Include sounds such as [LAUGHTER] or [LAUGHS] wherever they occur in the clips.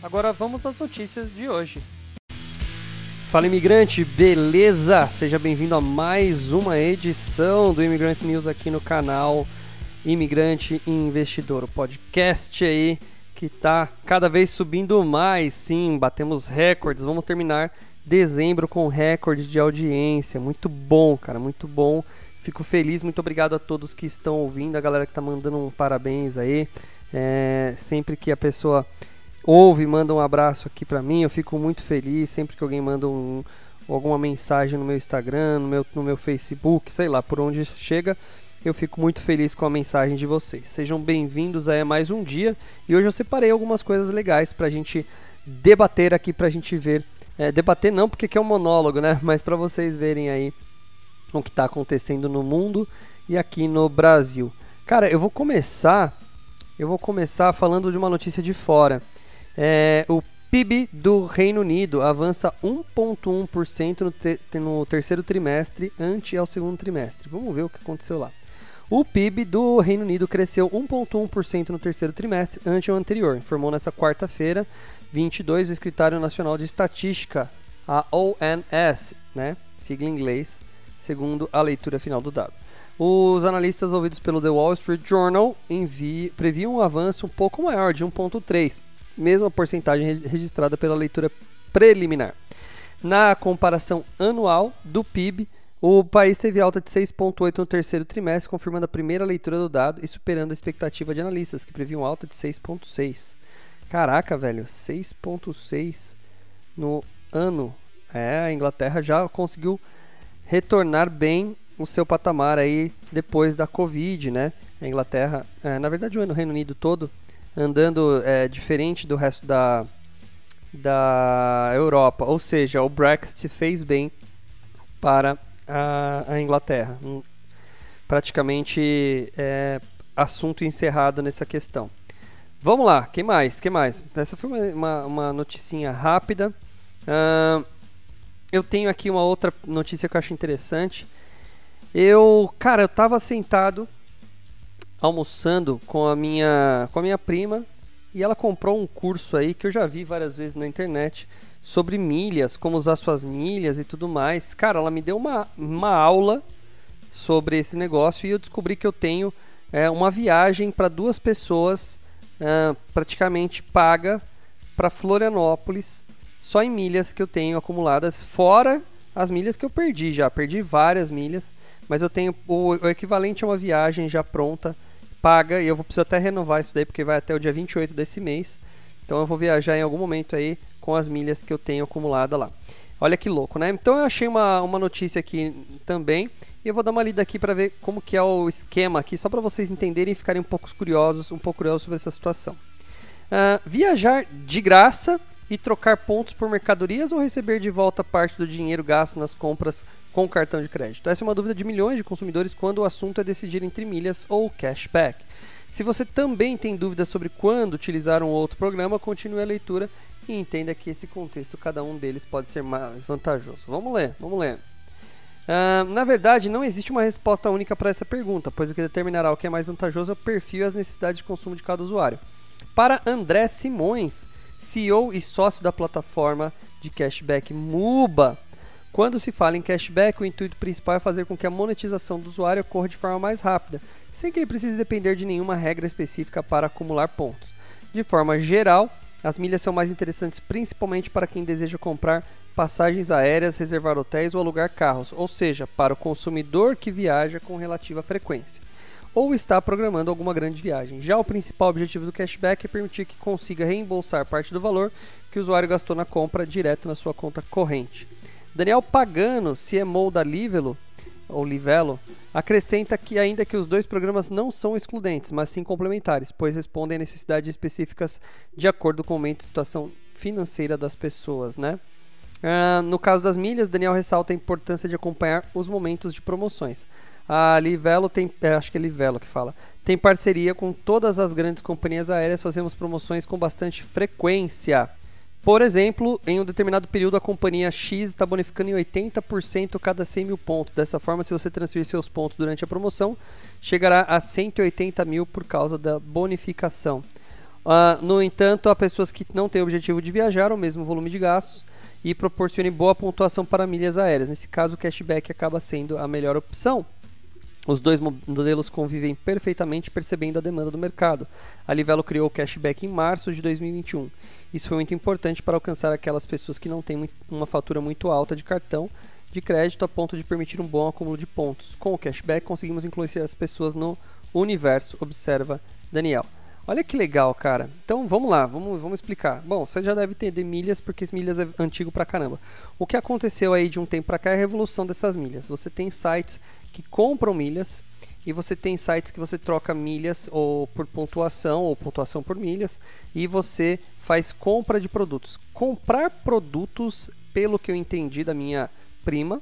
Agora vamos às notícias de hoje. Fala imigrante, beleza? Seja bem-vindo a mais uma edição do Imigrante News aqui no canal Imigrante Investidor, o podcast aí que tá cada vez subindo mais. Sim, batemos recordes. Vamos terminar dezembro com recorde de audiência. Muito bom, cara, muito bom. Fico feliz, muito obrigado a todos que estão ouvindo, a galera que tá mandando um parabéns aí. É, sempre que a pessoa ouve, manda um abraço aqui para mim, eu fico muito feliz. Sempre que alguém manda um, alguma mensagem no meu Instagram, no meu, no meu Facebook, sei lá, por onde chega, eu fico muito feliz com a mensagem de vocês. Sejam bem-vindos a mais um dia e hoje eu separei algumas coisas legais pra gente debater aqui, pra gente ver é, debater não, porque aqui é um monólogo, né? Mas para vocês verem aí o que está acontecendo no mundo e aqui no Brasil. Cara, eu vou começar, eu vou começar falando de uma notícia de fora. É, o PIB do Reino Unido avança 1,1% no, no terceiro trimestre ante ao segundo trimestre. Vamos ver o que aconteceu lá. O PIB do Reino Unido cresceu 1,1% no terceiro trimestre ante o anterior, informou nessa quarta-feira 22 o Escritório Nacional de Estatística, a ONS, né? sigla em inglês, segundo a leitura final do dado. Os analistas ouvidos pelo The Wall Street Journal previam um avanço um pouco maior, de 1,3, mesma porcentagem registrada pela leitura preliminar. Na comparação anual do PIB, o país teve alta de 6,8 no terceiro trimestre, confirmando a primeira leitura do dado e superando a expectativa de analistas, que previam alta de 6,6. Caraca, velho, 6.6 no ano. É, a Inglaterra já conseguiu retornar bem o seu patamar aí depois da Covid, né? A Inglaterra, é, na verdade o Reino Unido todo andando é, diferente do resto da, da Europa. Ou seja, o Brexit fez bem para a, a Inglaterra. Praticamente é, assunto encerrado nessa questão. Vamos lá, quem mais? Quem mais? Essa foi uma, uma, uma noticinha rápida. Uh, eu tenho aqui uma outra notícia que eu acho interessante. Eu, cara, eu tava sentado almoçando com a minha com a minha prima e ela comprou um curso aí que eu já vi várias vezes na internet sobre milhas, como usar suas milhas e tudo mais. Cara, ela me deu uma, uma aula sobre esse negócio e eu descobri que eu tenho é, uma viagem para duas pessoas uh, praticamente paga para Florianópolis, só em milhas que eu tenho acumuladas, fora as milhas que eu perdi já. Perdi várias milhas, mas eu tenho o, o equivalente a uma viagem já pronta, paga, e eu vou precisar até renovar isso daí, porque vai até o dia 28 desse mês. Então eu vou viajar em algum momento aí com as milhas que eu tenho acumulada lá. Olha que louco, né? Então eu achei uma, uma notícia aqui também e eu vou dar uma lida aqui para ver como que é o esquema aqui, só para vocês entenderem e ficarem um pouco curiosos, um pouco curiosos sobre essa situação. Uh, viajar de graça e trocar pontos por mercadorias ou receber de volta parte do dinheiro gasto nas compras com cartão de crédito? Essa é uma dúvida de milhões de consumidores quando o assunto é decidir entre milhas ou cashback. Se você também tem dúvidas sobre quando utilizar um outro programa, continue a leitura e entenda que esse contexto, cada um deles pode ser mais vantajoso. Vamos ler, vamos ler. Uh, na verdade, não existe uma resposta única para essa pergunta, pois o que determinará o que é mais vantajoso é o perfil e as necessidades de consumo de cada usuário. Para André Simões, CEO e sócio da plataforma de cashback Muba, quando se fala em cashback, o intuito principal é fazer com que a monetização do usuário ocorra de forma mais rápida, sem que ele precise depender de nenhuma regra específica para acumular pontos. De forma geral, as milhas são mais interessantes principalmente para quem deseja comprar passagens aéreas, reservar hotéis ou alugar carros, ou seja, para o consumidor que viaja com relativa frequência ou está programando alguma grande viagem. Já o principal objetivo do cashback é permitir que consiga reembolsar parte do valor que o usuário gastou na compra direto na sua conta corrente. Daniel Pagano, CMO da Livelo, ou Livelo, acrescenta que ainda que os dois programas não são excludentes, mas sim complementares, pois respondem a necessidades específicas de acordo com o momento e situação financeira das pessoas, né? Uh, no caso das milhas, Daniel ressalta a importância de acompanhar os momentos de promoções. A Livelo tem, é, acho que é Livelo que fala, tem parceria com todas as grandes companhias aéreas, fazemos promoções com bastante frequência. Por exemplo, em um determinado período a companhia X está bonificando em 80% cada 100 mil pontos. Dessa forma, se você transferir seus pontos durante a promoção, chegará a 180 mil por causa da bonificação. Uh, no entanto, há pessoas que não têm o objetivo de viajar, o mesmo volume de gastos, e proporcionem boa pontuação para milhas aéreas. Nesse caso, o cashback acaba sendo a melhor opção. Os dois modelos convivem perfeitamente percebendo a demanda do mercado. A Livelo criou o cashback em março de 2021. Isso foi muito importante para alcançar aquelas pessoas que não têm uma fatura muito alta de cartão de crédito a ponto de permitir um bom acúmulo de pontos. Com o cashback, conseguimos incluir as pessoas no universo, observa Daniel. Olha que legal, cara. Então vamos lá, vamos, vamos explicar. Bom, você já deve entender milhas, porque milhas é antigo pra caramba. O que aconteceu aí de um tempo pra cá é a revolução dessas milhas. Você tem sites que compram milhas e você tem sites que você troca milhas ou por pontuação ou pontuação por milhas e você faz compra de produtos. Comprar produtos, pelo que eu entendi da minha prima,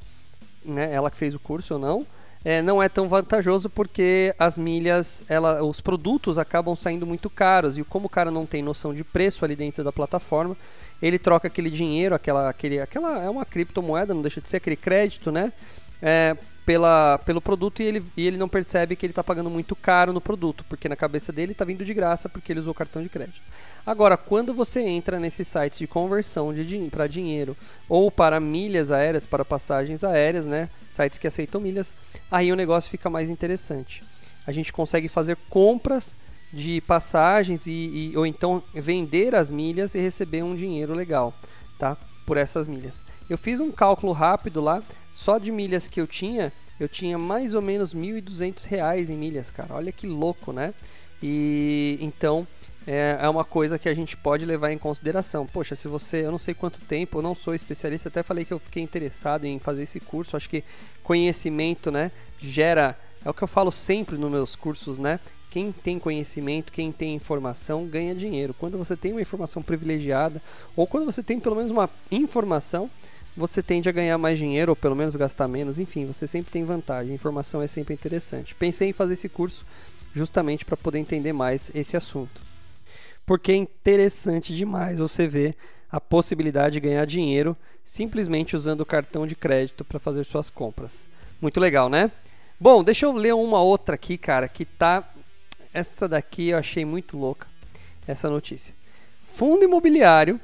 né, ela que fez o curso ou não, é, não é tão vantajoso porque as milhas, ela, os produtos acabam saindo muito caros e como o cara não tem noção de preço ali dentro da plataforma, ele troca aquele dinheiro, aquela, aquele, aquela é uma criptomoeda, não deixa de ser aquele crédito, né? É, pela, pelo produto e ele, e ele não percebe que ele está pagando muito caro no produto, porque na cabeça dele está vindo de graça porque ele usou cartão de crédito. Agora, quando você entra nesses sites de conversão de para dinheiro ou para milhas aéreas, para passagens aéreas, né, sites que aceitam milhas, aí o negócio fica mais interessante. A gente consegue fazer compras de passagens e, e ou então vender as milhas e receber um dinheiro legal, tá? Por essas milhas. Eu fiz um cálculo rápido lá, só de milhas que eu tinha, eu tinha mais ou menos R$ 1.200 em milhas, cara. Olha que louco, né? E então é, é uma coisa que a gente pode levar em consideração. Poxa, se você, eu não sei quanto tempo, eu não sou especialista, até falei que eu fiquei interessado em fazer esse curso. Acho que conhecimento, né, gera, é o que eu falo sempre nos meus cursos, né? Quem tem conhecimento, quem tem informação, ganha dinheiro. Quando você tem uma informação privilegiada, ou quando você tem pelo menos uma informação, você tende a ganhar mais dinheiro ou pelo menos gastar menos. Enfim, você sempre tem vantagem. A informação é sempre interessante. Pensei em fazer esse curso justamente para poder entender mais esse assunto. Porque é interessante demais você ver a possibilidade de ganhar dinheiro simplesmente usando o cartão de crédito para fazer suas compras. Muito legal, né? Bom, deixa eu ler uma outra aqui, cara, que tá essa daqui eu achei muito louca essa notícia. Fundo imobiliário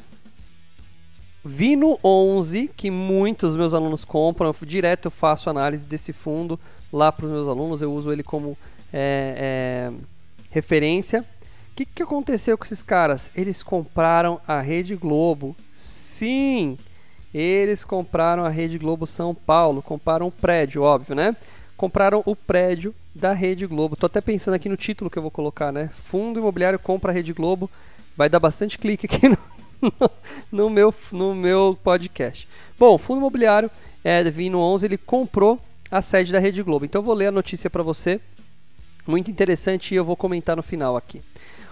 Vino 11, que muitos meus alunos compram, eu, direto eu faço análise desse fundo lá para os meus alunos, eu uso ele como é, é, referência. O que, que aconteceu com esses caras? Eles compraram a Rede Globo. Sim, eles compraram a Rede Globo São Paulo, compraram o prédio, óbvio, né? Compraram o prédio da Rede Globo. Tô até pensando aqui no título que eu vou colocar, né? Fundo Imobiliário compra a Rede Globo. Vai dar bastante clique aqui [LAUGHS] no, [LAUGHS] no, meu, no meu podcast. Bom, fundo imobiliário é, Vino 11 ele comprou a sede da Rede Globo. Então eu vou ler a notícia para você. Muito interessante e eu vou comentar no final aqui.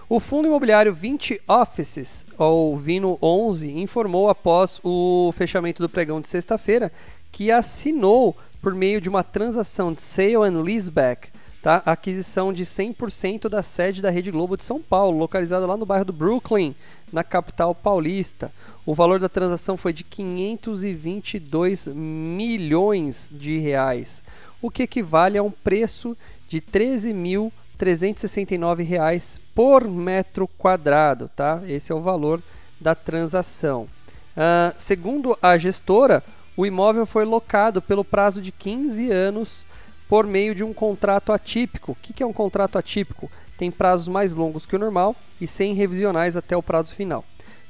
O fundo imobiliário 20 Offices, ou Vino 11, informou após o fechamento do pregão de sexta-feira que assinou por meio de uma transação de sale and leaseback tá? aquisição de 100% da sede da Rede Globo de São Paulo, localizada lá no bairro do Brooklyn, na capital paulista. O valor da transação foi de 522 milhões de reais, o que equivale a um preço de 13.369 reais por metro quadrado, tá? Esse é o valor da transação. Uh, segundo a gestora, o imóvel foi locado pelo prazo de 15 anos por meio de um contrato atípico. O que é um contrato atípico? Tem prazos mais longos que o normal e sem revisionais até o prazo final.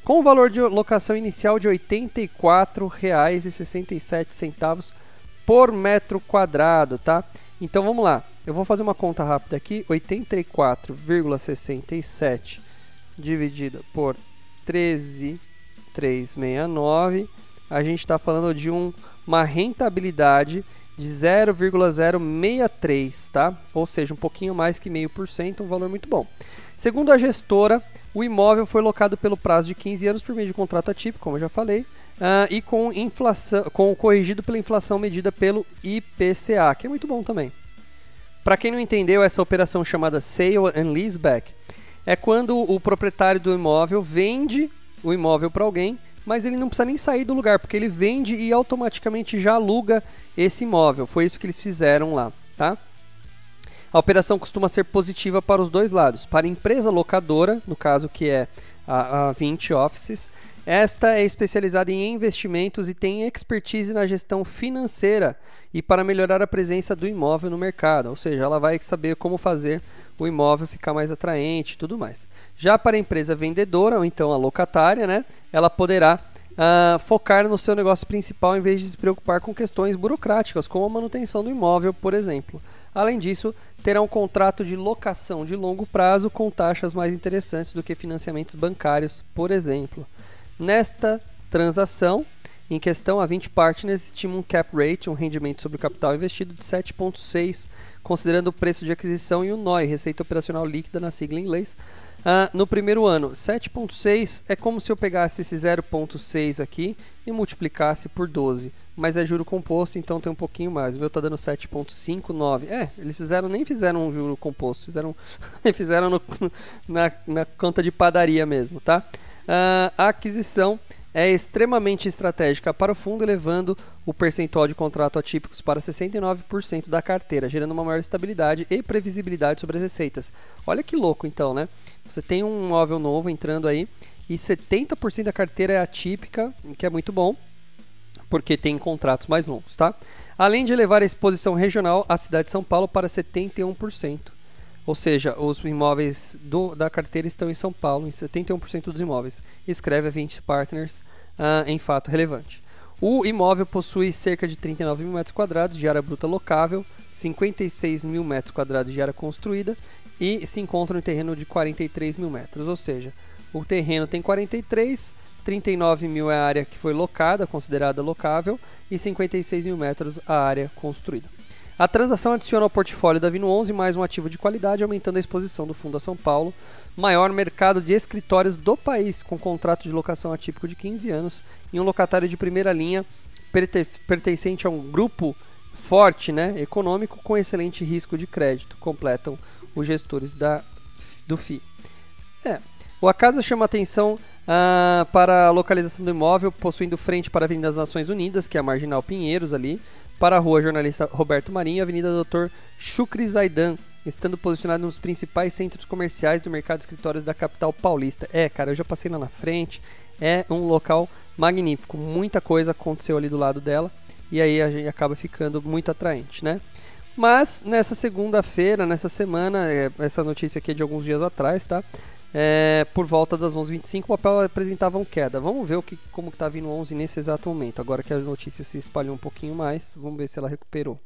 Com o valor de locação inicial de R$ 84,67 por metro quadrado, tá? Então vamos lá. Eu vou fazer uma conta rápida aqui. 84,67 dividido por 13,369. A gente está falando de um, uma rentabilidade de 0,063, tá? Ou seja, um pouquinho mais que meio por cento, um valor muito bom. Segundo a gestora, o imóvel foi locado pelo prazo de 15 anos por meio de contrato atípico, como eu já falei, uh, e com inflação, com corrigido pela inflação medida pelo IPCA, que é muito bom também. Para quem não entendeu, essa operação chamada sale and leaseback é quando o proprietário do imóvel vende o imóvel para alguém, mas ele não precisa nem sair do lugar, porque ele vende e automaticamente já aluga esse imóvel. Foi isso que eles fizeram lá, tá? A operação costuma ser positiva para os dois lados. Para a empresa locadora, no caso que é a, a 20 Offices, esta é especializada em investimentos e tem expertise na gestão financeira e para melhorar a presença do imóvel no mercado, ou seja, ela vai saber como fazer o imóvel ficar mais atraente e tudo mais. Já para a empresa vendedora, ou então a locatária, né, ela poderá uh, focar no seu negócio principal em vez de se preocupar com questões burocráticas, como a manutenção do imóvel, por exemplo. Além disso, terá um contrato de locação de longo prazo com taxas mais interessantes do que financiamentos bancários, por exemplo. Nesta transação, em questão, a 20 Partners estima um cap rate, um rendimento sobre o capital investido de 7,6, considerando o preço de aquisição e o NOI, receita operacional líquida na sigla em inglês, uh, no primeiro ano. 7,6 é como se eu pegasse esse 0,6 aqui e multiplicasse por 12, mas é juro composto, então tem um pouquinho mais. O meu está dando 7,59. É, eles fizeram, nem fizeram um juro composto, fizeram, [LAUGHS] fizeram no, na, na conta de padaria mesmo, tá? Uh, a aquisição é extremamente estratégica para o fundo, elevando o percentual de contrato atípicos para 69% da carteira, gerando uma maior estabilidade e previsibilidade sobre as receitas. Olha que louco então, né? Você tem um imóvel novo entrando aí e 70% da carteira é atípica, que é muito bom, porque tem contratos mais longos, tá? Além de elevar a exposição regional, a cidade de São Paulo para 71%. Ou seja, os imóveis do, da carteira estão em São Paulo, em 71% dos imóveis. Escreve a 20 Partners uh, em fato relevante. O imóvel possui cerca de 39 mil metros quadrados de área bruta locável, 56 mil metros quadrados de área construída e se encontra no terreno de 43 mil metros. Ou seja, o terreno tem 43, 39 mil é a área que foi locada, considerada locável, e 56 mil metros a área construída. A transação adiciona ao portfólio da Vino 11 mais um ativo de qualidade, aumentando a exposição do Fundo a São Paulo, maior mercado de escritórios do país, com contrato de locação atípico de 15 anos e um locatário de primeira linha pertencente a um grupo forte, né, econômico, com excelente risco de crédito, completam os gestores da, do FI. É, a casa chama atenção uh, para a localização do imóvel, possuindo frente para a Avenida das Nações Unidas, que é a Marginal Pinheiros ali, para a rua Jornalista Roberto Marinho Avenida Doutor Chucri Zaidan, estando posicionado nos principais centros comerciais do mercado de escritórios da capital paulista. É, cara, eu já passei lá na frente, é um local magnífico, muita coisa aconteceu ali do lado dela e aí a gente acaba ficando muito atraente, né? Mas nessa segunda-feira, nessa semana, é, essa notícia aqui é de alguns dias atrás, tá? É, por volta das 11h25 o papel apresentava queda. Vamos ver o que, como está vindo 11 nesse exato momento. Agora que a notícia se espalhou um pouquinho mais, vamos ver se ela recuperou.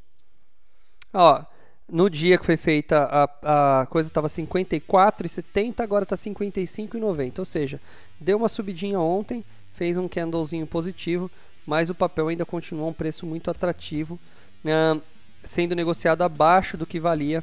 Ó, no dia que foi feita a, a coisa estava 54,70, agora está 55,90. Ou seja, deu uma subidinha ontem, fez um candlezinho positivo, mas o papel ainda continua um preço muito atrativo, uh, sendo negociado abaixo do que valia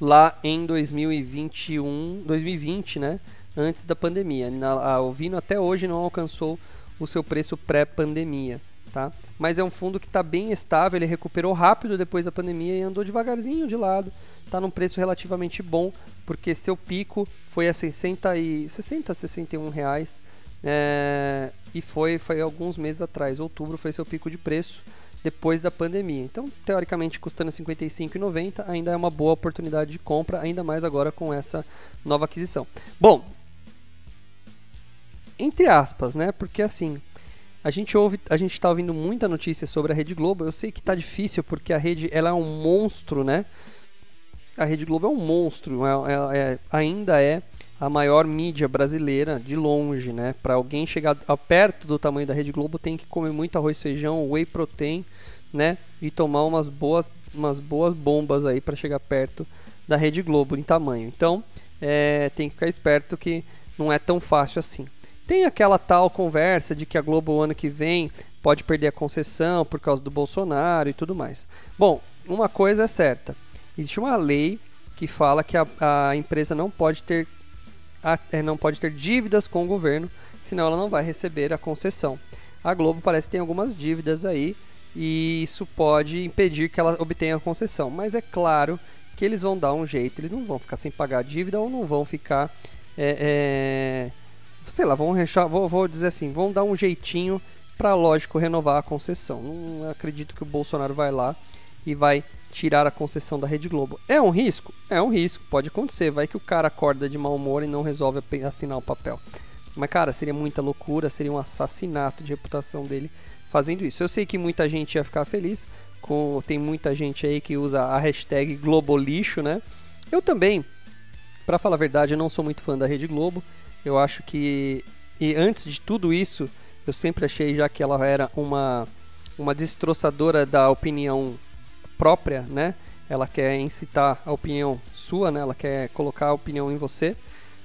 lá em 2021, 2020, né? Antes da pandemia. A, o Vino até hoje não alcançou o seu preço pré-pandemia, tá? Mas é um fundo que está bem estável, ele recuperou rápido depois da pandemia e andou devagarzinho de lado. Está num preço relativamente bom, porque seu pico foi a 60 e 60, 61 reais. É, e foi, foi alguns meses atrás, outubro foi seu pico de preço depois da pandemia. Então, teoricamente, custando R$ 55,90, ainda é uma boa oportunidade de compra, ainda mais agora com essa nova aquisição. Bom, entre aspas, né? Porque assim, a gente ouve, a gente está ouvindo muita notícia sobre a Rede Globo. Eu sei que está difícil porque a rede ela é um monstro, né? A Rede Globo é um monstro, é, é, é, ainda é a maior mídia brasileira de longe, né? Para alguém chegar perto do tamanho da Rede Globo, tem que comer muito arroz, feijão, whey protein, né? E tomar umas boas, umas boas bombas aí para chegar perto da Rede Globo em tamanho. Então, é, tem que ficar esperto que não é tão fácil assim. Tem aquela tal conversa de que a Globo ano que vem pode perder a concessão por causa do Bolsonaro e tudo mais. Bom, uma coisa é certa: existe uma lei que fala que a, a empresa não pode ter a, não pode ter dívidas com o governo, senão ela não vai receber a concessão. A Globo parece que tem algumas dívidas aí e isso pode impedir que ela obtenha a concessão. Mas é claro que eles vão dar um jeito, eles não vão ficar sem pagar a dívida ou não vão ficar, é, é, sei lá, vão rechar, vou, vou dizer assim, vão dar um jeitinho para, lógico, renovar a concessão. Não acredito que o Bolsonaro vai lá e vai tirar a concessão da Rede Globo. É um risco? É um risco, pode acontecer. Vai que o cara acorda de mau humor e não resolve assinar o papel. Mas, cara, seria muita loucura, seria um assassinato de reputação dele fazendo isso. Eu sei que muita gente ia ficar feliz, com, tem muita gente aí que usa a hashtag Globolixo, né? Eu também, para falar a verdade, eu não sou muito fã da Rede Globo. Eu acho que, e antes de tudo isso, eu sempre achei já que ela era uma, uma destroçadora da opinião própria, né? Ela quer incitar a opinião sua, né? Ela quer colocar a opinião em você.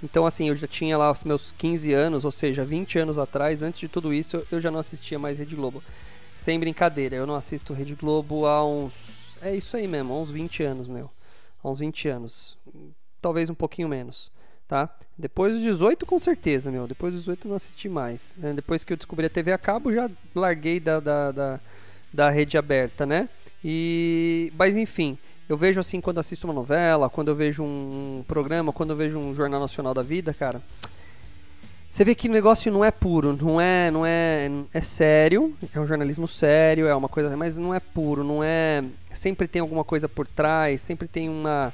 Então, assim, eu já tinha lá os meus 15 anos, ou seja, 20 anos atrás, antes de tudo isso, eu já não assistia mais Rede Globo. Sem brincadeira, eu não assisto Rede Globo há uns. É isso aí mesmo, há uns 20 anos, meu. Há uns 20 anos. Talvez um pouquinho menos, tá? Depois dos 18, com certeza, meu. Depois dos 18 eu não assisti mais. Né? Depois que eu descobri a TV a cabo, já larguei da, da, da, da rede aberta, né? E, mas enfim, eu vejo assim quando assisto uma novela, quando eu vejo um programa, quando eu vejo um jornal nacional da vida, cara. Você vê que o negócio não é puro, não é, não é, é sério, é um jornalismo sério, é uma coisa, mas não é puro, não é, sempre tem alguma coisa por trás, sempre tem uma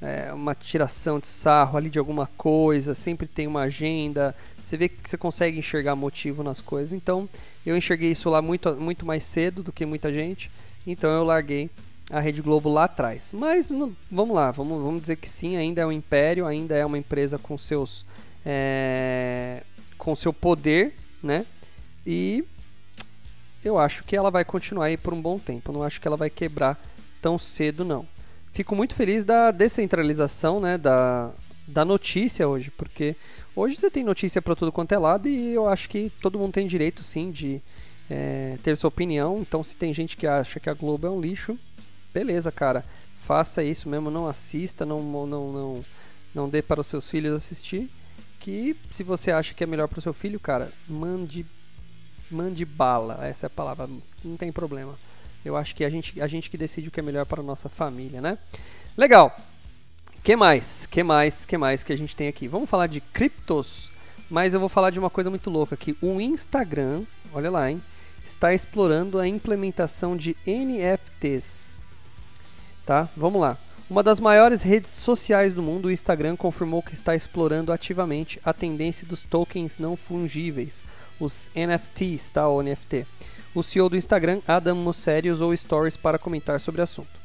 é, uma tiração de sarro ali de alguma coisa, sempre tem uma agenda, você vê que você consegue enxergar motivo nas coisas. Então, eu enxerguei isso lá muito, muito mais cedo do que muita gente, então eu larguei a Rede Globo lá atrás. Mas não, vamos lá, vamos, vamos dizer que sim, ainda é um império, ainda é uma empresa com seus é, com seu poder, né? E eu acho que ela vai continuar aí por um bom tempo. Eu não acho que ela vai quebrar tão cedo, não. Fico muito feliz da descentralização, né? Da, da notícia hoje, porque hoje você tem notícia para tudo quanto é lado e eu acho que todo mundo tem direito, sim, de é, ter sua opinião. Então, se tem gente que acha que a Globo é um lixo, beleza, cara, faça isso mesmo, não assista, não, não, não, não dê para os seus filhos assistir. Que se você acha que é melhor para o seu filho, cara, mande, mande bala, essa é a palavra, não tem problema. Eu acho que a gente, a gente que decide o que é melhor para a nossa família, né? Legal. Que mais? Que mais? Que mais que a gente tem aqui? Vamos falar de criptos, mas eu vou falar de uma coisa muito louca aqui. O Instagram, olha lá, hein? Está explorando a implementação de NFTs tá? Vamos lá. Uma das maiores redes sociais do mundo, o Instagram confirmou que está explorando ativamente a tendência dos tokens não fungíveis, os NFTs, tá? O NFT. O CEO do Instagram, Adam Mosseri, usou stories para comentar sobre o assunto.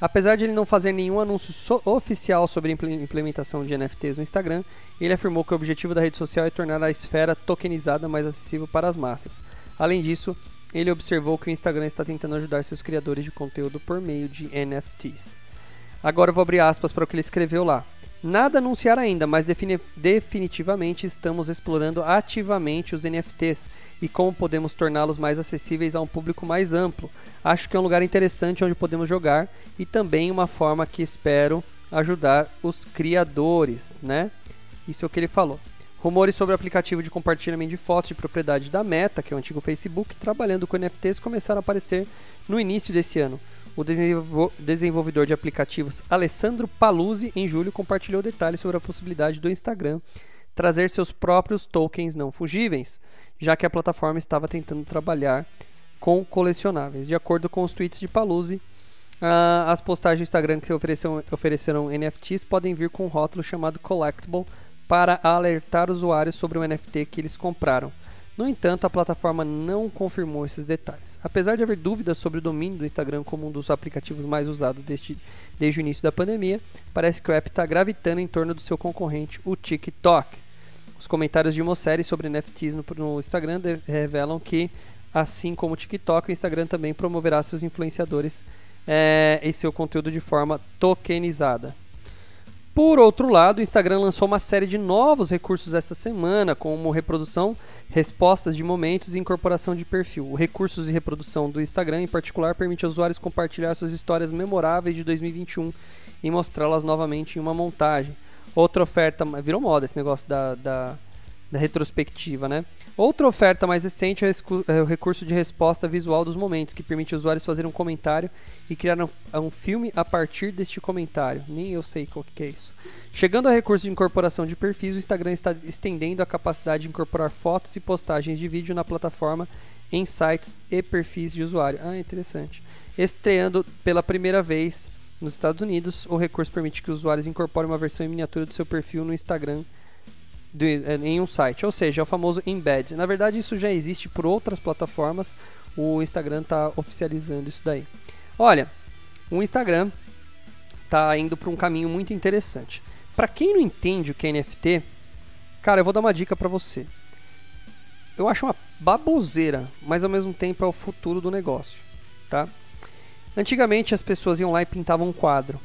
Apesar de ele não fazer nenhum anúncio so oficial sobre a implementação de NFTs no Instagram, ele afirmou que o objetivo da rede social é tornar a esfera tokenizada mais acessível para as massas. Além disso, ele observou que o Instagram está tentando ajudar seus criadores de conteúdo por meio de NFTs. Agora eu vou abrir aspas para o que ele escreveu lá. Nada anunciar ainda, mas defini definitivamente estamos explorando ativamente os NFTs e como podemos torná-los mais acessíveis a um público mais amplo. Acho que é um lugar interessante onde podemos jogar e também uma forma que espero ajudar os criadores, né? Isso é o que ele falou. Rumores sobre o aplicativo de compartilhamento de fotos de propriedade da Meta, que é o antigo Facebook, trabalhando com NFTs, começaram a aparecer no início desse ano. O desenvolvedor de aplicativos Alessandro Paluzzi, em julho, compartilhou detalhes sobre a possibilidade do Instagram trazer seus próprios tokens não fungíveis, já que a plataforma estava tentando trabalhar com colecionáveis. De acordo com os tweets de Paluzzi, uh, as postagens do Instagram que ofereceram, ofereceram NFTs podem vir com um rótulo chamado Collectible para alertar usuários sobre o NFT que eles compraram. No entanto, a plataforma não confirmou esses detalhes. Apesar de haver dúvidas sobre o domínio do Instagram como um dos aplicativos mais usados deste, desde o início da pandemia, parece que o app está gravitando em torno do seu concorrente, o TikTok. Os comentários de Mosseri sobre NFTs no, no Instagram revelam que, assim como o TikTok, o Instagram também promoverá seus influenciadores é, e seu conteúdo de forma tokenizada. Por outro lado, o Instagram lançou uma série de novos recursos esta semana, como reprodução, respostas de momentos e incorporação de perfil. O recursos de reprodução do Instagram, em particular, permite aos usuários compartilhar suas histórias memoráveis de 2021 e mostrá-las novamente em uma montagem. Outra oferta, virou moda esse negócio da, da, da retrospectiva, né? Outra oferta mais recente é, é o recurso de resposta visual dos momentos, que permite os usuários fazer um comentário e criar um, filme a partir deste comentário. Nem eu sei o que é isso. Chegando ao recurso de incorporação de perfis, o Instagram está estendendo a capacidade de incorporar fotos e postagens de vídeo na plataforma em sites e perfis de usuário. Ah, interessante. Estreando pela primeira vez nos Estados Unidos, o recurso permite que os usuários incorporem uma versão em miniatura do seu perfil no Instagram é, em um site, ou seja, é o famoso embed. Na verdade, isso já existe por outras plataformas, o Instagram está oficializando isso daí. Olha, o Instagram está indo para um caminho muito interessante. Para quem não entende o que é NFT, cara, eu vou dar uma dica para você. Eu acho uma baboseira, mas ao mesmo tempo é o futuro do negócio, tá? Antigamente as pessoas iam lá e pintavam um quadro,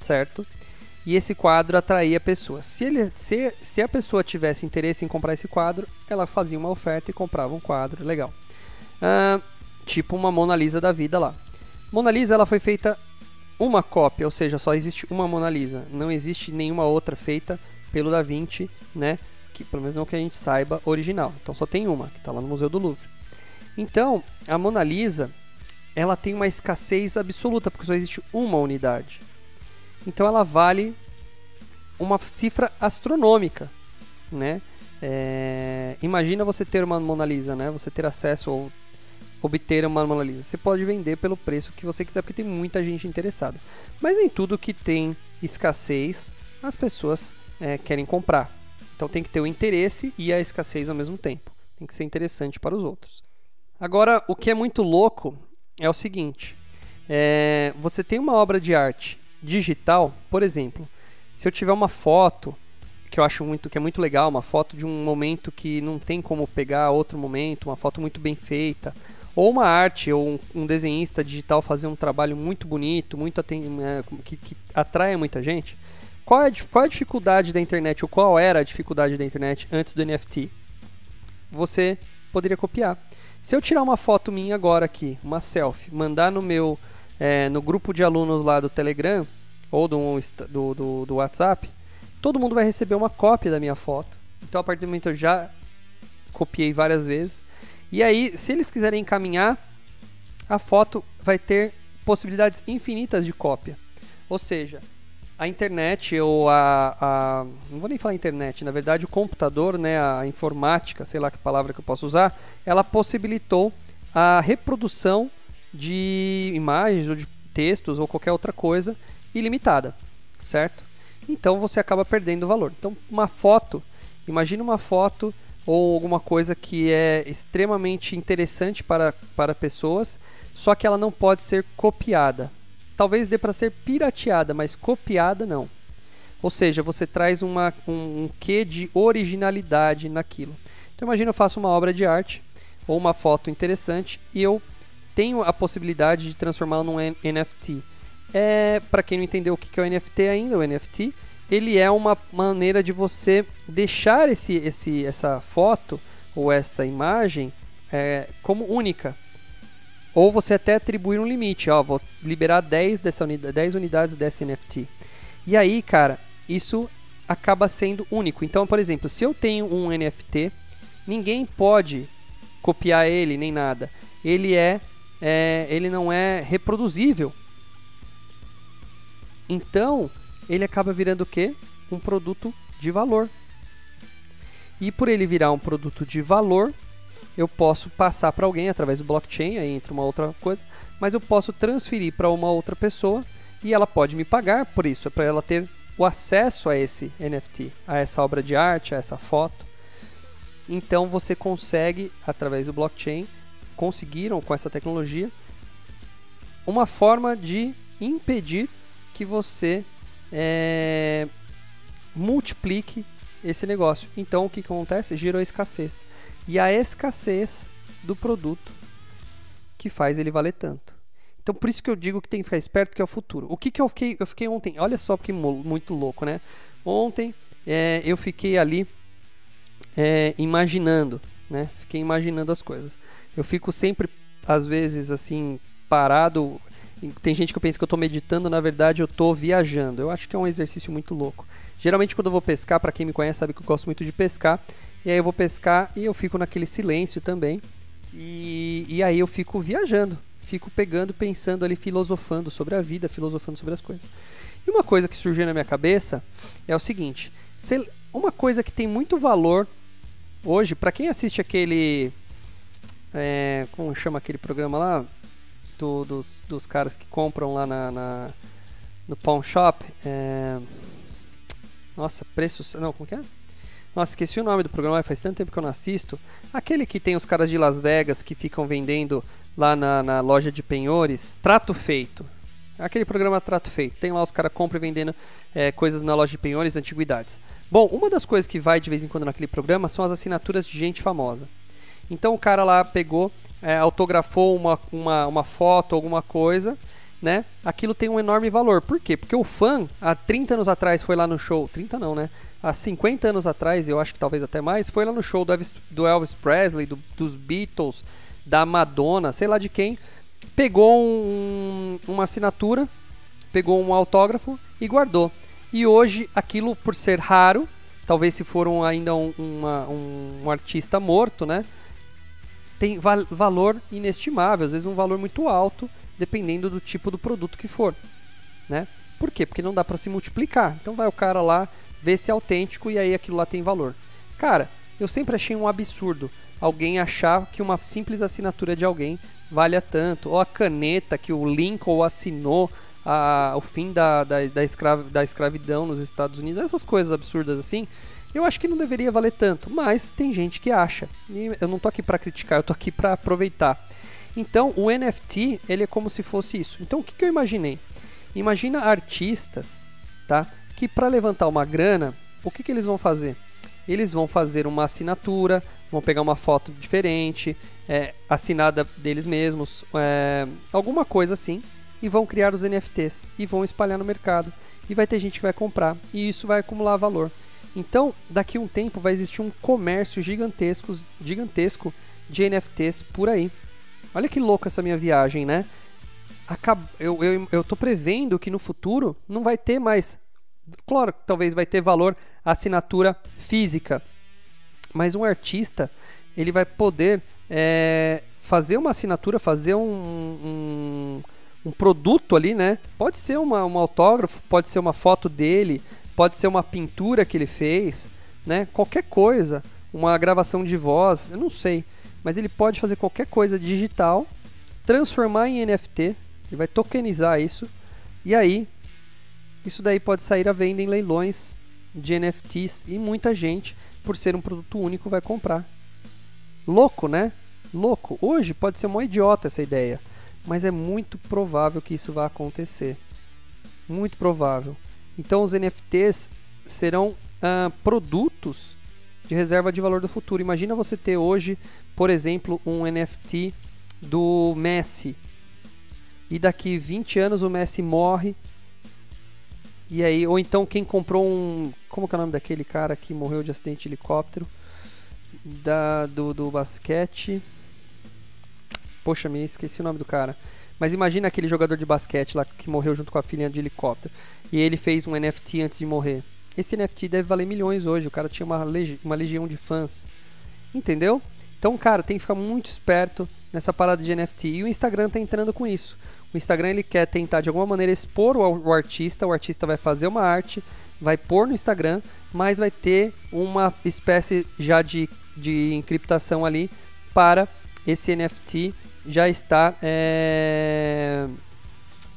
certo? E esse quadro atraía pessoas. Se, ele, se, se a pessoa tivesse interesse em comprar esse quadro, ela fazia uma oferta e comprava um quadro, legal. Uh, tipo uma Mona Lisa da vida lá. Mona Lisa ela foi feita uma cópia, ou seja, só existe uma Mona Lisa. Não existe nenhuma outra feita pelo Da Vinci, né? Que pelo menos não que a gente saiba original. Então só tem uma, que está lá no Museu do Louvre. Então, a Mona Lisa, ela tem uma escassez absoluta, porque só existe uma unidade. Então ela vale uma cifra astronômica, né? É, imagina você ter uma Mona Lisa, né? Você ter acesso ou obter uma Mona Lisa. Você pode vender pelo preço que você quiser, porque tem muita gente interessada. Mas nem tudo que tem escassez as pessoas é, querem comprar. Então tem que ter o interesse e a escassez ao mesmo tempo. Tem que ser interessante para os outros. Agora, o que é muito louco é o seguinte: é, você tem uma obra de arte digital, por exemplo, se eu tiver uma foto que eu acho muito que é muito legal, uma foto de um momento que não tem como pegar outro momento, uma foto muito bem feita, ou uma arte ou um, um desenhista digital fazer um trabalho muito bonito, muito é, que, que atrai muita gente. Qual é, qual é a dificuldade da internet, ou qual era a dificuldade da internet antes do NFT? Você poderia copiar. Se eu tirar uma foto minha agora aqui, uma selfie, mandar no meu é, no grupo de alunos lá do Telegram ou do, do, do, do WhatsApp, todo mundo vai receber uma cópia da minha foto. Então, a partir do momento eu já copiei várias vezes. E aí, se eles quiserem encaminhar, a foto vai ter possibilidades infinitas de cópia. Ou seja, a internet ou a, a, não vou nem falar internet, na verdade o computador, né, a informática, sei lá que palavra que eu posso usar, ela possibilitou a reprodução de imagens ou de textos ou qualquer outra coisa ilimitada, certo? Então você acaba perdendo valor. Então uma foto, imagine uma foto ou alguma coisa que é extremamente interessante para, para pessoas, só que ela não pode ser copiada. Talvez dê para ser pirateada, mas copiada não. Ou seja, você traz uma, um, um quê de originalidade naquilo. Então imagina eu faço uma obra de arte ou uma foto interessante e eu tenho a possibilidade de transformá-lo num NFT. É, para quem não entendeu o que é o NFT ainda, o NFT, ele é uma maneira de você deixar esse, esse, essa foto ou essa imagem é, como única. Ou você até atribuir um limite, ó, vou liberar 10, dessa unidade, 10 unidades desse NFT. E aí, cara, isso acaba sendo único. Então, por exemplo, se eu tenho um NFT, ninguém pode copiar ele nem nada. Ele é é, ele não é reproduzível. Então, ele acaba virando o quê? Um produto de valor. E por ele virar um produto de valor, eu posso passar para alguém através do blockchain, aí entra uma outra coisa, mas eu posso transferir para uma outra pessoa e ela pode me pagar por isso, é para ela ter o acesso a esse NFT, a essa obra de arte, a essa foto. Então você consegue, através do blockchain, conseguiram com essa tecnologia uma forma de impedir que você é, multiplique esse negócio. Então o que, acontece? Gerou escassez. E a escassez do produto que faz ele valer tanto. Então por isso que eu digo que tem que ficar esperto que é o futuro. O que, que eu fiquei? Eu fiquei ontem, olha só que muito louco, né? Ontem é, eu fiquei ali é, imaginando, né? Fiquei imaginando as coisas. Eu fico sempre, às vezes, assim, parado. Tem gente que pensa que eu estou meditando, na verdade eu estou viajando. Eu acho que é um exercício muito louco. Geralmente quando eu vou pescar, para quem me conhece sabe que eu gosto muito de pescar. E aí eu vou pescar e eu fico naquele silêncio também. E, e aí eu fico viajando, fico pegando, pensando ali, filosofando sobre a vida, filosofando sobre as coisas. E uma coisa que surgiu na minha cabeça é o seguinte: uma coisa que tem muito valor hoje, para quem assiste aquele. É, como chama aquele programa lá? Do, dos, dos caras que compram lá na, na no Pawn Shop. É, nossa, preços. Não, como que é? Nossa, esqueci o nome do programa, faz tanto tempo que eu não assisto. Aquele que tem os caras de Las Vegas que ficam vendendo lá na, na loja de penhores. Trato Feito. Aquele programa Trato Feito. Tem lá os caras compram e vendendo é, coisas na loja de penhores, antiguidades. Bom, uma das coisas que vai de vez em quando naquele programa são as assinaturas de gente famosa. Então o cara lá pegou, é, autografou uma, uma, uma foto, alguma coisa, né? Aquilo tem um enorme valor. Por quê? Porque o fã, há 30 anos atrás, foi lá no show. 30 não, né? Há 50 anos atrás, eu acho que talvez até mais, foi lá no show do Elvis, do Elvis Presley, do, dos Beatles, da Madonna, sei lá de quem. Pegou um, uma assinatura, pegou um autógrafo e guardou. E hoje, aquilo por ser raro, talvez se for um, ainda um, uma, um, um, artista morto, né? Tem val valor inestimável, às vezes um valor muito alto, dependendo do tipo do produto que for, né? Por quê? Porque não dá para se multiplicar. Então vai o cara lá, vê se é autêntico e aí aquilo lá tem valor. Cara, eu sempre achei um absurdo alguém achar que uma simples assinatura de alguém valha tanto, ou a caneta que o Lincoln assinou a, o fim da, da, da, da escravidão nos Estados Unidos, essas coisas absurdas assim, eu acho que não deveria valer tanto, mas tem gente que acha. E eu não tô aqui para criticar, eu tô aqui para aproveitar. Então, o NFT, ele é como se fosse isso. Então, o que, que eu imaginei? Imagina artistas, tá? Que para levantar uma grana, o que, que eles vão fazer? Eles vão fazer uma assinatura, vão pegar uma foto diferente, é, assinada deles mesmos, é, alguma coisa assim, e vão criar os NFTs e vão espalhar no mercado. E vai ter gente que vai comprar e isso vai acumular valor. Então, daqui a um tempo vai existir um comércio gigantesco, gigantesco de NFTs por aí. Olha que louco essa minha viagem, né? Acab eu, eu, eu tô prevendo que no futuro não vai ter mais. Claro, talvez vai ter valor a assinatura física, mas um artista ele vai poder é, fazer uma assinatura, fazer um, um um produto ali, né? Pode ser uma, um autógrafo, pode ser uma foto dele, pode ser uma pintura que ele fez, né? Qualquer coisa, uma gravação de voz, eu não sei, mas ele pode fazer qualquer coisa digital, transformar em NFT, ele vai tokenizar isso e aí isso daí pode sair à venda em leilões de NFTs e muita gente, por ser um produto único, vai comprar. Louco, né? Louco. Hoje pode ser uma idiota essa ideia mas é muito provável que isso vá acontecer. Muito provável. Então os NFTs serão uh, produtos de reserva de valor do futuro. Imagina você ter hoje, por exemplo, um NFT do Messi. E daqui 20 anos o Messi morre. E aí, ou então quem comprou um. Como que é o nome daquele cara que morreu de acidente de helicóptero? Da, do, do basquete. Poxa, me esqueci o nome do cara. Mas imagina aquele jogador de basquete lá que morreu junto com a filhinha de helicóptero. E ele fez um NFT antes de morrer. Esse NFT deve valer milhões hoje. O cara tinha uma, legi uma legião de fãs. Entendeu? Então, cara, tem que ficar muito esperto nessa parada de NFT. E o Instagram tá entrando com isso. O Instagram ele quer tentar de alguma maneira expor o, o artista. O artista vai fazer uma arte, vai pôr no Instagram, mas vai ter uma espécie já de, de encriptação ali para esse NFT já está é,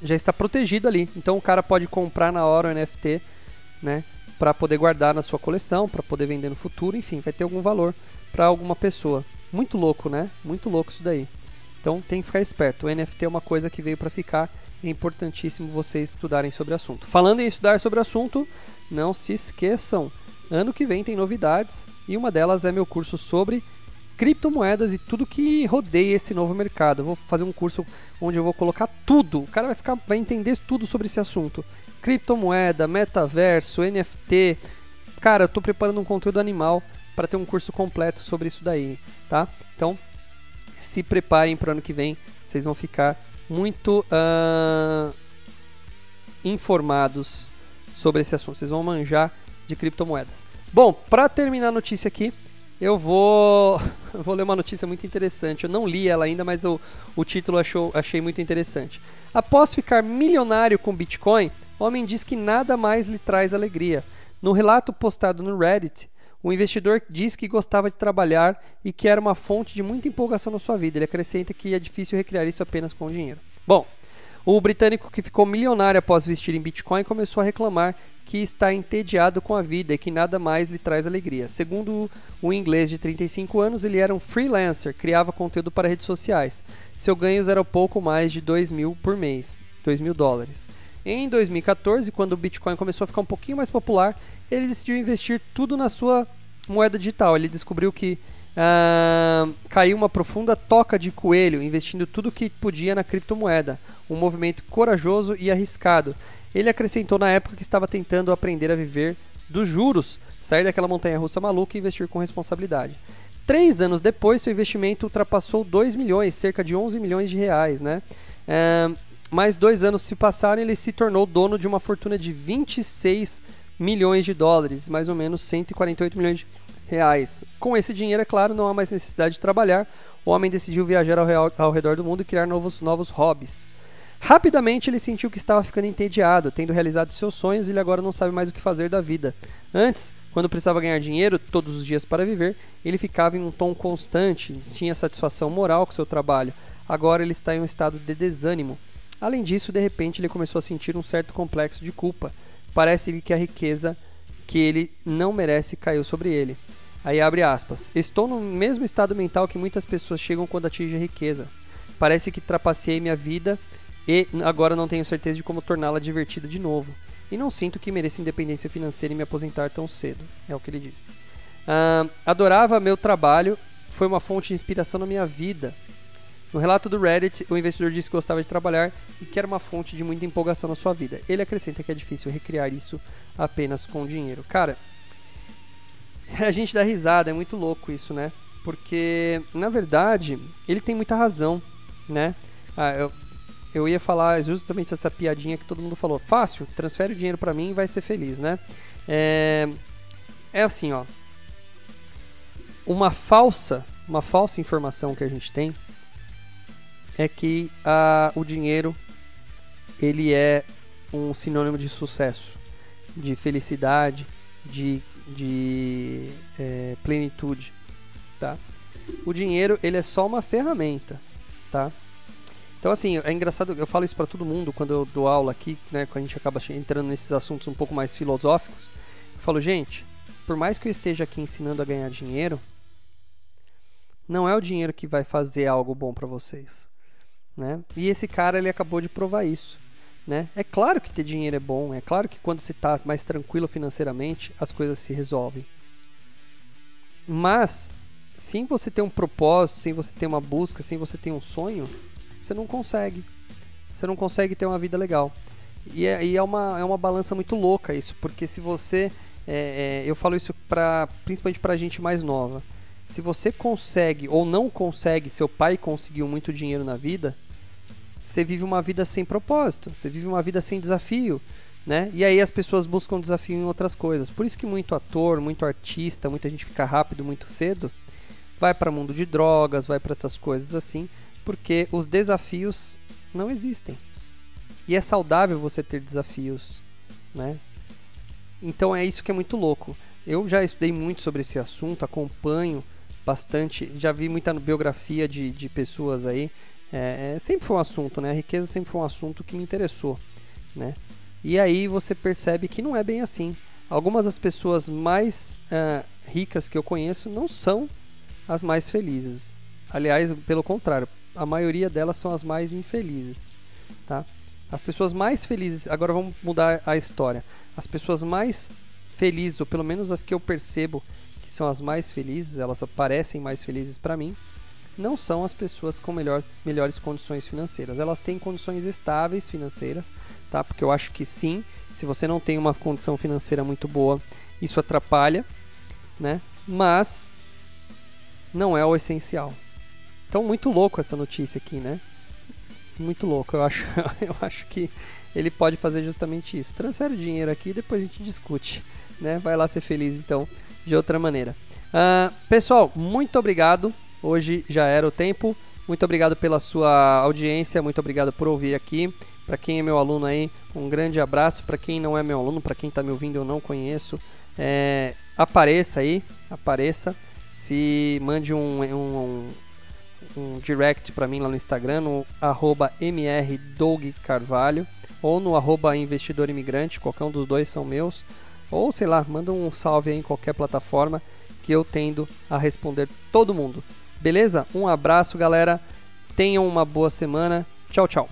já está protegido ali. Então o cara pode comprar na hora o NFT, né, para poder guardar na sua coleção, para poder vender no futuro, enfim, vai ter algum valor para alguma pessoa. Muito louco, né? Muito louco isso daí. Então tem que ficar esperto. O NFT é uma coisa que veio para ficar. É importantíssimo vocês estudarem sobre o assunto. Falando em estudar sobre o assunto, não se esqueçam. Ano que vem tem novidades e uma delas é meu curso sobre criptomoedas e tudo que rodeia esse novo mercado. Eu vou fazer um curso onde eu vou colocar tudo. O cara vai ficar, vai entender tudo sobre esse assunto. Criptomoeda, metaverso, NFT. Cara, eu estou preparando um conteúdo animal para ter um curso completo sobre isso daí, tá? Então, se preparem para o ano que vem, vocês vão ficar muito uh, informados sobre esse assunto. Vocês vão manjar de criptomoedas. Bom, para terminar a notícia aqui, eu vou, [LAUGHS] vou ler uma notícia muito interessante. Eu não li ela ainda, mas eu, o título achou, achei muito interessante. Após ficar milionário com Bitcoin, o homem diz que nada mais lhe traz alegria. No relato postado no Reddit, o investidor diz que gostava de trabalhar e que era uma fonte de muita empolgação na sua vida. Ele acrescenta que é difícil recriar isso apenas com dinheiro. Bom, o britânico que ficou milionário após vestir em Bitcoin começou a reclamar que está entediado com a vida e que nada mais lhe traz alegria. Segundo o inglês de 35 anos, ele era um freelancer, criava conteúdo para redes sociais. Seu ganhos era pouco mais de 2 mil por mês, 2 mil dólares. Em 2014, quando o Bitcoin começou a ficar um pouquinho mais popular, ele decidiu investir tudo na sua moeda digital. Ele descobriu que Uh, caiu uma profunda toca de coelho, investindo tudo que podia na criptomoeda, um movimento corajoso e arriscado. Ele acrescentou na época que estava tentando aprender a viver dos juros, sair daquela montanha russa maluca e investir com responsabilidade. Três anos depois, seu investimento ultrapassou 2 milhões, cerca de 11 milhões de reais. Né? Uh, mais dois anos se passaram e ele se tornou dono de uma fortuna de 26 milhões de dólares, mais ou menos 148 milhões de reais. Com esse dinheiro, é claro, não há mais necessidade de trabalhar. O homem decidiu viajar ao, real, ao redor do mundo e criar novos, novos hobbies. Rapidamente ele sentiu que estava ficando entediado, tendo realizado seus sonhos, ele agora não sabe mais o que fazer da vida. Antes, quando precisava ganhar dinheiro todos os dias para viver, ele ficava em um tom constante, tinha satisfação moral com seu trabalho. Agora ele está em um estado de desânimo. Além disso, de repente ele começou a sentir um certo complexo de culpa. Parece-lhe que a riqueza que ele não merece caiu sobre ele. Aí abre aspas. Estou no mesmo estado mental que muitas pessoas chegam quando atingem a riqueza. Parece que trapaceei minha vida e agora não tenho certeza de como torná-la divertida de novo. E não sinto que mereço independência financeira e me aposentar tão cedo. É o que ele disse. Uh, adorava meu trabalho, foi uma fonte de inspiração na minha vida. No relato do Reddit, o investidor disse que gostava de trabalhar e que era uma fonte de muita empolgação na sua vida. Ele acrescenta que é difícil recriar isso apenas com dinheiro. Cara, [LAUGHS] a gente dá risada, é muito louco isso, né? Porque, na verdade, ele tem muita razão, né? Ah, eu, eu ia falar justamente essa piadinha que todo mundo falou. Fácil, transfere o dinheiro para mim e vai ser feliz, né? É, é assim, ó. Uma falsa, uma falsa informação que a gente tem é que a, o dinheiro ele é um sinônimo de sucesso, de felicidade, de de é, plenitude, tá? O dinheiro ele é só uma ferramenta, tá? Então assim é engraçado, eu falo isso para todo mundo quando eu dou aula aqui, né? Quando a gente acaba entrando nesses assuntos um pouco mais filosóficos, eu falo gente, por mais que eu esteja aqui ensinando a ganhar dinheiro, não é o dinheiro que vai fazer algo bom para vocês, né? E esse cara ele acabou de provar isso. Né? É claro que ter dinheiro é bom, é claro que quando você está mais tranquilo financeiramente, as coisas se resolvem. Mas, sem você ter um propósito, sem você ter uma busca, sem você ter um sonho, você não consegue. Você não consegue ter uma vida legal. E é, e é, uma, é uma balança muito louca isso, porque se você. É, é, eu falo isso pra, principalmente para gente mais nova. Se você consegue ou não consegue, seu pai conseguiu muito dinheiro na vida, você vive uma vida sem propósito, você vive uma vida sem desafio, né? E aí as pessoas buscam desafio em outras coisas. Por isso que muito ator, muito artista, muita gente fica rápido muito cedo, vai para o mundo de drogas, vai para essas coisas assim, porque os desafios não existem. E é saudável você ter desafios, né? Então é isso que é muito louco. Eu já estudei muito sobre esse assunto, acompanho bastante, já vi muita biografia de, de pessoas aí é, é, sempre foi um assunto, né? A riqueza sempre foi um assunto que me interessou, né? E aí você percebe que não é bem assim. Algumas das pessoas mais uh, ricas que eu conheço não são as mais felizes. Aliás, pelo contrário, a maioria delas são as mais infelizes, tá? As pessoas mais felizes, agora vamos mudar a história. As pessoas mais felizes, ou pelo menos as que eu percebo que são as mais felizes, elas parecem mais felizes para mim, não são as pessoas com melhores, melhores condições financeiras. Elas têm condições estáveis financeiras, tá? Porque eu acho que sim, se você não tem uma condição financeira muito boa, isso atrapalha, né? Mas não é o essencial. Então, muito louco essa notícia aqui, né? Muito louco. Eu acho, [LAUGHS] eu acho que ele pode fazer justamente isso. Transfere o dinheiro aqui e depois a gente discute, né? Vai lá ser feliz, então, de outra maneira. Uh, pessoal, muito obrigado. Hoje já era o tempo. Muito obrigado pela sua audiência, muito obrigado por ouvir aqui. Para quem é meu aluno aí, um grande abraço. Para quem não é meu aluno, para quem está me ouvindo eu não conheço, é, apareça aí, apareça. Se mande um, um, um direct para mim lá no Instagram, no arroba mrdougcarvalho ou no arroba investidor imigrante, qualquer um dos dois são meus. Ou sei lá, manda um salve aí em qualquer plataforma que eu tendo a responder todo mundo. Beleza? Um abraço, galera. Tenham uma boa semana. Tchau, tchau.